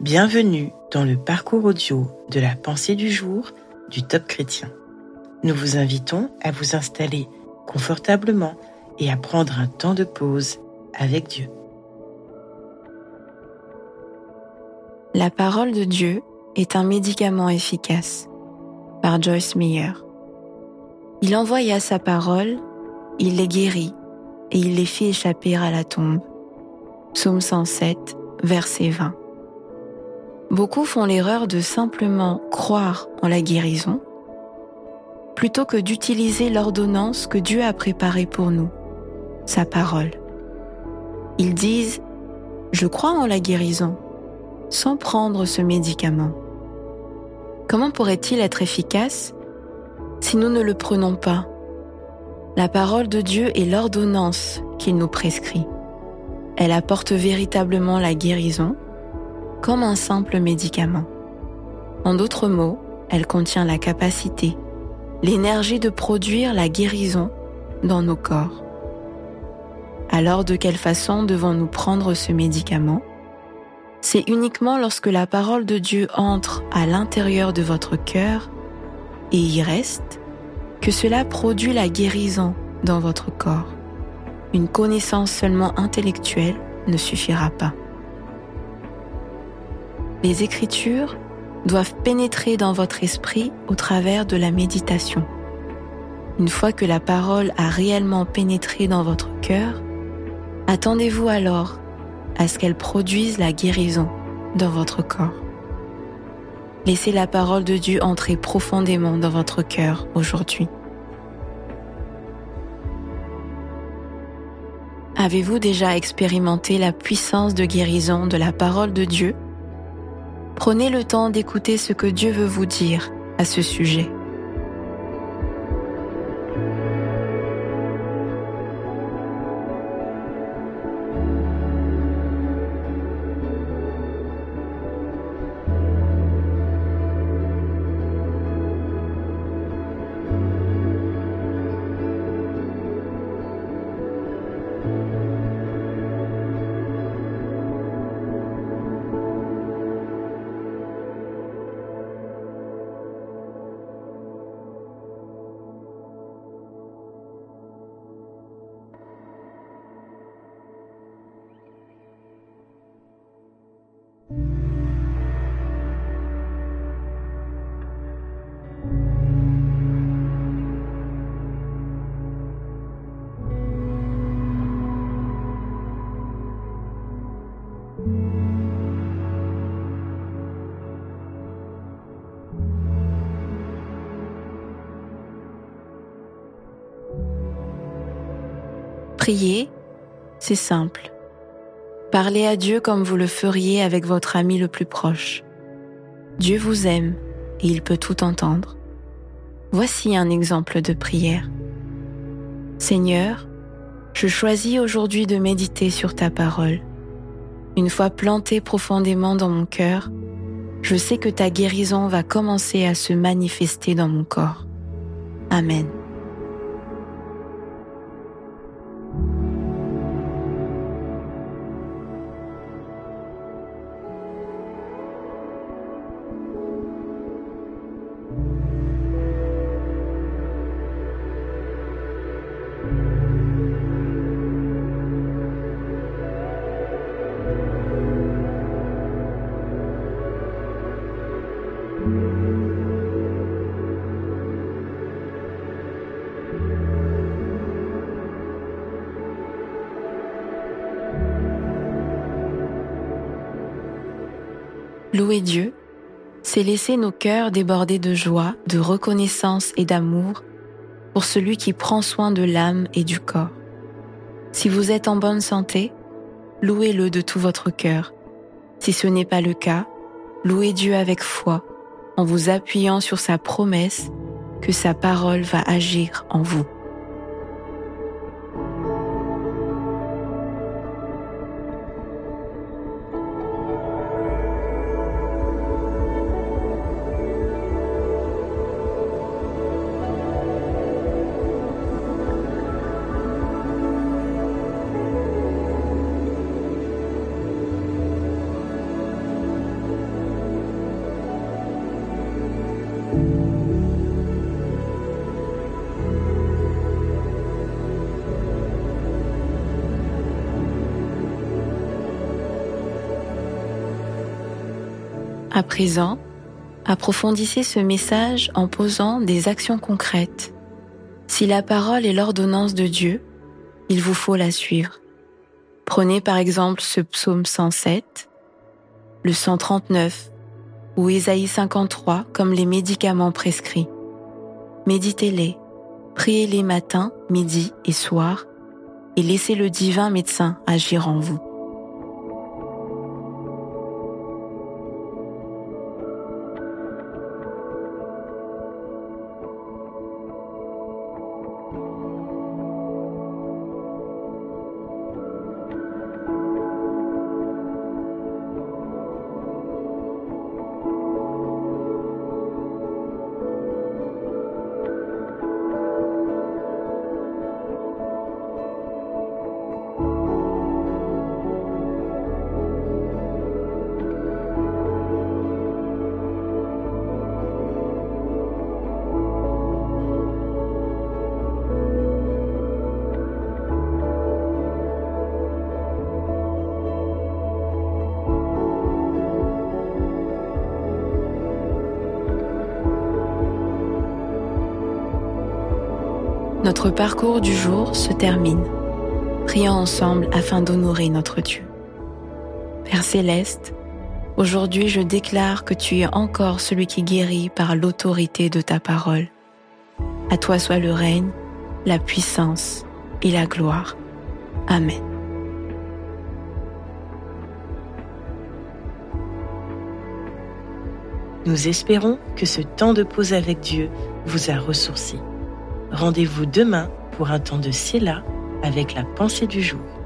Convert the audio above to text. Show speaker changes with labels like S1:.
S1: Bienvenue dans le parcours audio de la pensée du jour du Top Chrétien. Nous vous invitons à vous installer confortablement et à prendre un temps de pause avec Dieu.
S2: La parole de Dieu est un médicament efficace par Joyce Meyer. Il envoya sa parole, il les guérit et il les fit échapper à la tombe. Psaume 107, verset 20. Beaucoup font l'erreur de simplement croire en la guérison plutôt que d'utiliser l'ordonnance que Dieu a préparée pour nous, sa parole. Ils disent ⁇ Je crois en la guérison ⁇ sans prendre ce médicament. Comment pourrait-il être efficace si nous ne le prenons pas? La parole de Dieu est l'ordonnance qu'il nous prescrit. Elle apporte véritablement la guérison comme un simple médicament. En d'autres mots, elle contient la capacité, l'énergie de produire la guérison dans nos corps. Alors de quelle façon devons-nous prendre ce médicament? C'est uniquement lorsque la parole de Dieu entre à l'intérieur de votre cœur et y reste que cela produit la guérison dans votre corps. Une connaissance seulement intellectuelle ne suffira pas. Les Écritures doivent pénétrer dans votre esprit au travers de la méditation. Une fois que la parole a réellement pénétré dans votre cœur, attendez-vous alors à ce qu'elle produise la guérison dans votre corps. Laissez la parole de Dieu entrer profondément dans votre cœur aujourd'hui. Avez-vous déjà expérimenté la puissance de guérison de la parole de Dieu? Prenez le temps d'écouter ce que Dieu veut vous dire à ce sujet. Prier, c'est simple. Parlez à Dieu comme vous le feriez avec votre ami le plus proche. Dieu vous aime et il peut tout entendre. Voici un exemple de prière. Seigneur, je choisis aujourd'hui de méditer sur ta parole. Une fois plantée profondément dans mon cœur, je sais que ta guérison va commencer à se manifester dans mon corps. Amen. Louer Dieu, c'est laisser nos cœurs déborder de joie, de reconnaissance et d'amour pour celui qui prend soin de l'âme et du corps. Si vous êtes en bonne santé, louez-le de tout votre cœur. Si ce n'est pas le cas, louez Dieu avec foi, en vous appuyant sur sa promesse que sa parole va agir en vous. À présent, approfondissez ce message en posant des actions concrètes. Si la parole est l'ordonnance de Dieu, il vous faut la suivre. Prenez par exemple ce psaume 107, le 139 ou Ésaïe 53 comme les médicaments prescrits. Méditez-les, priez-les matin, midi et soir, et laissez le divin médecin agir en vous. Notre parcours du jour se termine. Prions ensemble afin d'honorer notre Dieu. Père céleste, aujourd'hui je déclare que tu es encore celui qui guérit par l'autorité de ta parole. À toi soit le règne, la puissance et la gloire. Amen.
S1: Nous espérons que ce temps de pause avec Dieu vous a ressourci. Rendez-vous demain pour un temps de Séla avec la pensée du jour.